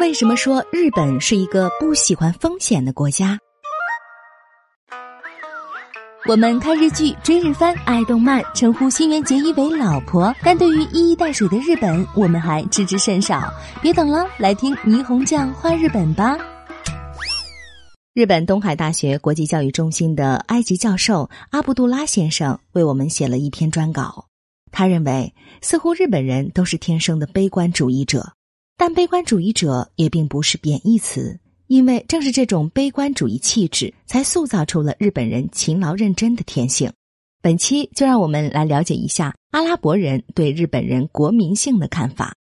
为什么说日本是一个不喜欢风险的国家？我们看日剧、追日番、爱动漫，称呼新垣结衣为“老婆”，但对于一衣带水的日本，我们还知之甚少。别等了，来听霓虹酱画日本吧。日本东海大学国际教育中心的埃及教授阿布杜拉先生为我们写了一篇专稿。他认为，似乎日本人都是天生的悲观主义者，但悲观主义者也并不是贬义词。因为正是这种悲观主义气质，才塑造出了日本人勤劳认真的天性。本期就让我们来了解一下阿拉伯人对日本人国民性的看法。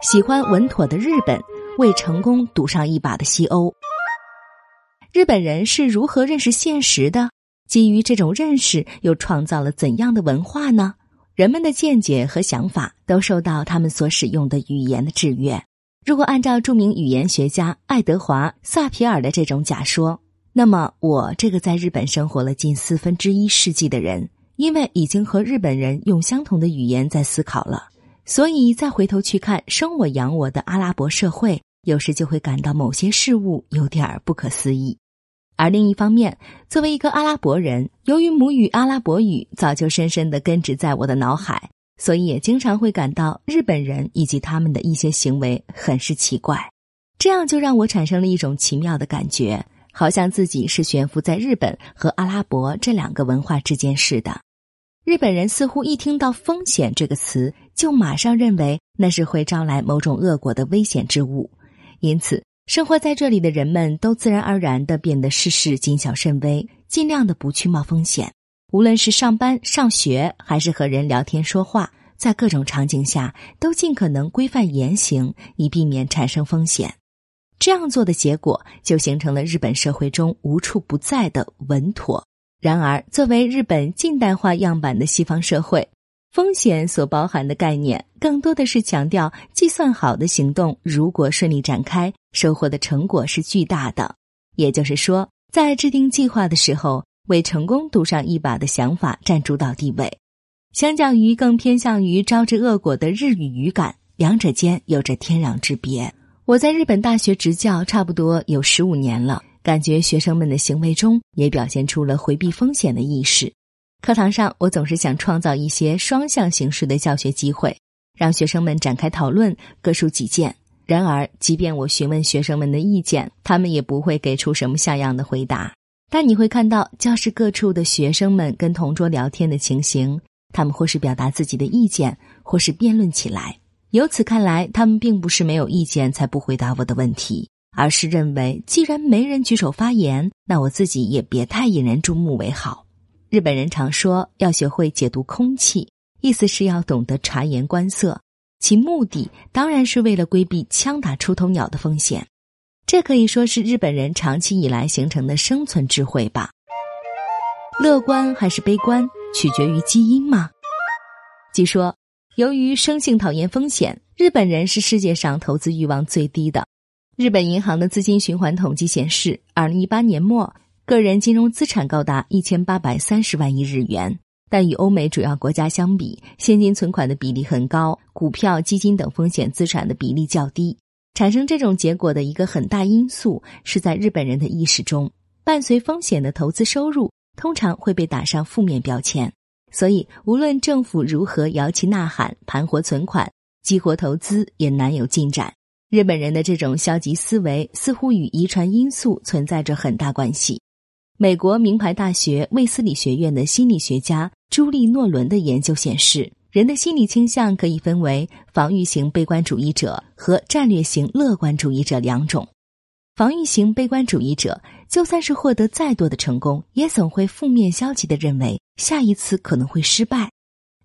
喜欢稳妥的日本，为成功赌上一把的西欧。日本人是如何认识现实的？基于这种认识，又创造了怎样的文化呢？人们的见解和想法都受到他们所使用的语言的制约。如果按照著名语言学家爱德华·萨皮尔的这种假说，那么我这个在日本生活了近四分之一世纪的人，因为已经和日本人用相同的语言在思考了，所以再回头去看生我养我的阿拉伯社会，有时就会感到某些事物有点儿不可思议。而另一方面，作为一个阿拉伯人，由于母语阿拉伯语早就深深的根植在我的脑海。所以也经常会感到日本人以及他们的一些行为很是奇怪，这样就让我产生了一种奇妙的感觉，好像自己是悬浮在日本和阿拉伯这两个文化之间似的。日本人似乎一听到“风险”这个词，就马上认为那是会招来某种恶果的危险之物，因此生活在这里的人们都自然而然的变得事事谨小慎微，尽量的不去冒风险。无论是上班、上学，还是和人聊天说话，在各种场景下都尽可能规范言行，以避免产生风险。这样做的结果，就形成了日本社会中无处不在的稳妥。然而，作为日本近代化样板的西方社会，风险所包含的概念，更多的是强调计算好的行动，如果顺利展开，收获的成果是巨大的。也就是说，在制定计划的时候。为成功赌上一把的想法占主导地位，相较于更偏向于招致恶果的日语语感，两者间有着天壤之别。我在日本大学执教差不多有十五年了，感觉学生们的行为中也表现出了回避风险的意识。课堂上，我总是想创造一些双向形式的教学机会，让学生们展开讨论，各抒己见。然而，即便我询问学生们的意见，他们也不会给出什么像样的回答。但你会看到教室各处的学生们跟同桌聊天的情形，他们或是表达自己的意见，或是辩论起来。由此看来，他们并不是没有意见才不回答我的问题，而是认为既然没人举手发言，那我自己也别太引人注目为好。日本人常说要学会解读空气，意思是要懂得察言观色，其目的当然是为了规避枪打出头鸟的风险。这可以说是日本人长期以来形成的生存智慧吧。乐观还是悲观，取决于基因吗？据说，由于生性讨厌风险，日本人是世界上投资欲望最低的。日本银行的资金循环统计显示，二零一八年末，个人金融资产高达一千八百三十万亿日元。但与欧美主要国家相比，现金存款的比例很高，股票、基金等风险资产的比例较低。产生这种结果的一个很大因素，是在日本人的意识中，伴随风险的投资收入通常会被打上负面标签。所以，无论政府如何摇旗呐喊、盘活存款、激活投资，也难有进展。日本人的这种消极思维似乎与遗传因素存在着很大关系。美国名牌大学卫斯理学院的心理学家朱莉诺伦的研究显示。人的心理倾向可以分为防御型悲观主义者和战略型乐观主义者两种。防御型悲观主义者就算是获得再多的成功，也总会负面消极的认为下一次可能会失败；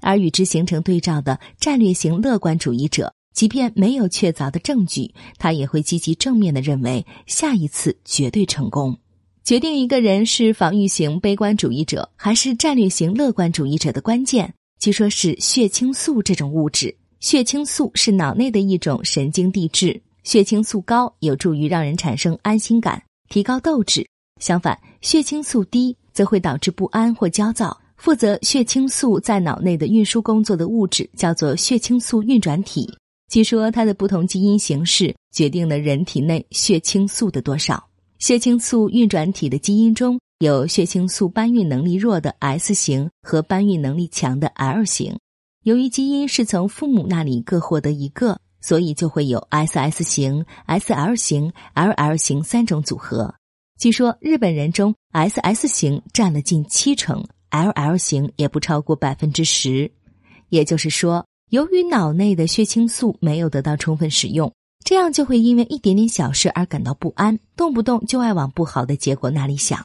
而与之形成对照的战略型乐观主义者，即便没有确凿的证据，他也会积极正面的认为下一次绝对成功。决定一个人是防御型悲观主义者还是战略型乐观主义者的关键。据说是血清素这种物质，血清素是脑内的一种神经递质，血清素高有助于让人产生安心感，提高斗志；相反，血清素低则会导致不安或焦躁。负责血清素在脑内的运输工作的物质叫做血清素运转体，据说它的不同基因形式决定了人体内血清素的多少。血清素运转体的基因中有血清素搬运能力弱的 S 型和搬运能力强的 L 型。由于基因是从父母那里各获得一个，所以就会有 SS 型、SL 型、LL 型三种组合。据说日本人中 SS 型占了近七成，LL 型也不超过百分之十。也就是说，由于脑内的血清素没有得到充分使用，这样就会因为一点点小事而感到不安，动不动就爱往不好的结果那里想。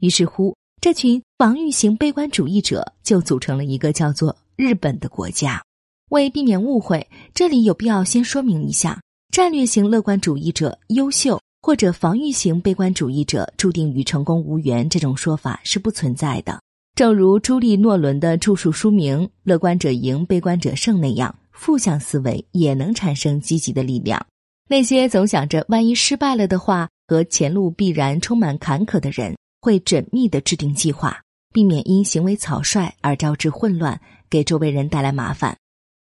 于是乎，这群防御型悲观主义者就组成了一个叫做。日本的国家，为避免误会，这里有必要先说明一下：战略型乐观主义者优秀，或者防御型悲观主义者注定与成功无缘，这种说法是不存在的。正如朱利诺伦的著述书名《乐观者赢，悲观者胜》那样，负向思维也能产生积极的力量。那些总想着万一失败了的话和前路必然充满坎坷的人，会缜密的制定计划，避免因行为草率而招致混乱。给周围人带来麻烦，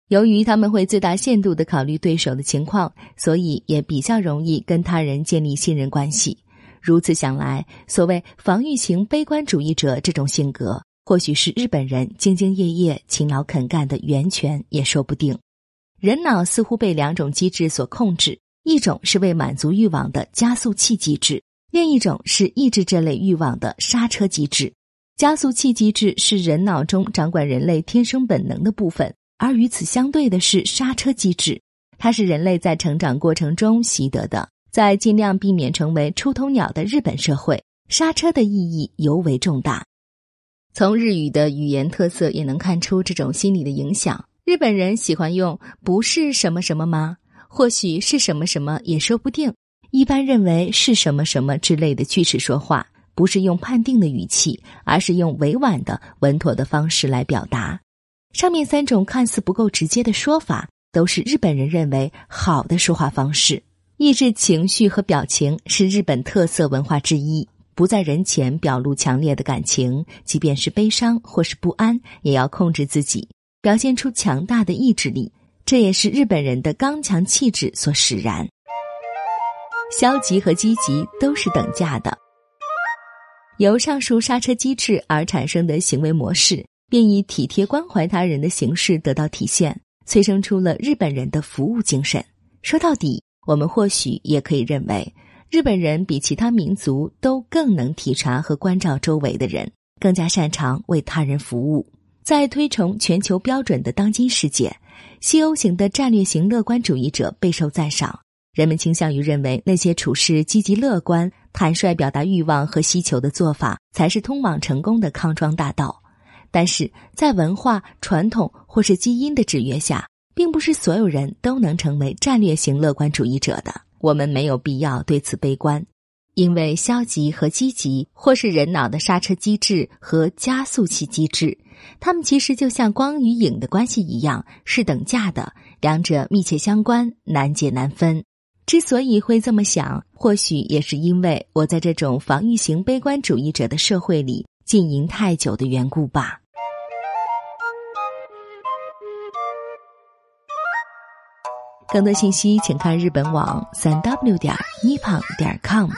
由于他们会最大限度的考虑对手的情况，所以也比较容易跟他人建立信任关系。如此想来，所谓防御型悲观主义者这种性格，或许是日本人兢兢业业、勤劳肯干的源泉，也说不定。人脑似乎被两种机制所控制，一种是为满足欲望的加速器机制，另一种是抑制这类欲望的刹车机制。加速器机制是人脑中掌管人类天生本能的部分，而与此相对的是刹车机制，它是人类在成长过程中习得的。在尽量避免成为出头鸟的日本社会，刹车的意义尤为重大。从日语的语言特色也能看出这种心理的影响。日本人喜欢用“不是什么什么吗？或许是什么什么也说不定”，一般认为是什么什么之类的句式说话。不是用判定的语气，而是用委婉的、稳妥的方式来表达。上面三种看似不够直接的说法，都是日本人认为好的说话方式。抑制情绪和表情是日本特色文化之一，不在人前表露强烈的感情，即便是悲伤或是不安，也要控制自己，表现出强大的意志力。这也是日本人的刚强气质所使然。消极和积极都是等价的。由上述刹车机制而产生的行为模式，便以体贴关怀他人的形式得到体现，催生出了日本人的服务精神。说到底，我们或许也可以认为，日本人比其他民族都更能体察和关照周围的人，更加擅长为他人服务。在推崇全球标准的当今世界，西欧型的战略型乐观主义者备受赞赏。人们倾向于认为，那些处事积极乐观、坦率表达欲望和需求的做法，才是通往成功的康庄大道。但是在文化传统或是基因的制约下，并不是所有人都能成为战略型乐观主义者的。我们没有必要对此悲观，因为消极和积极，或是人脑的刹车机制和加速器机制，它们其实就像光与影的关系一样，是等价的，两者密切相关，难解难分。之所以会这么想，或许也是因为我在这种防御型悲观主义者的社会里经营太久的缘故吧。更多信息请看日本网三 w 点 nippon 点 com。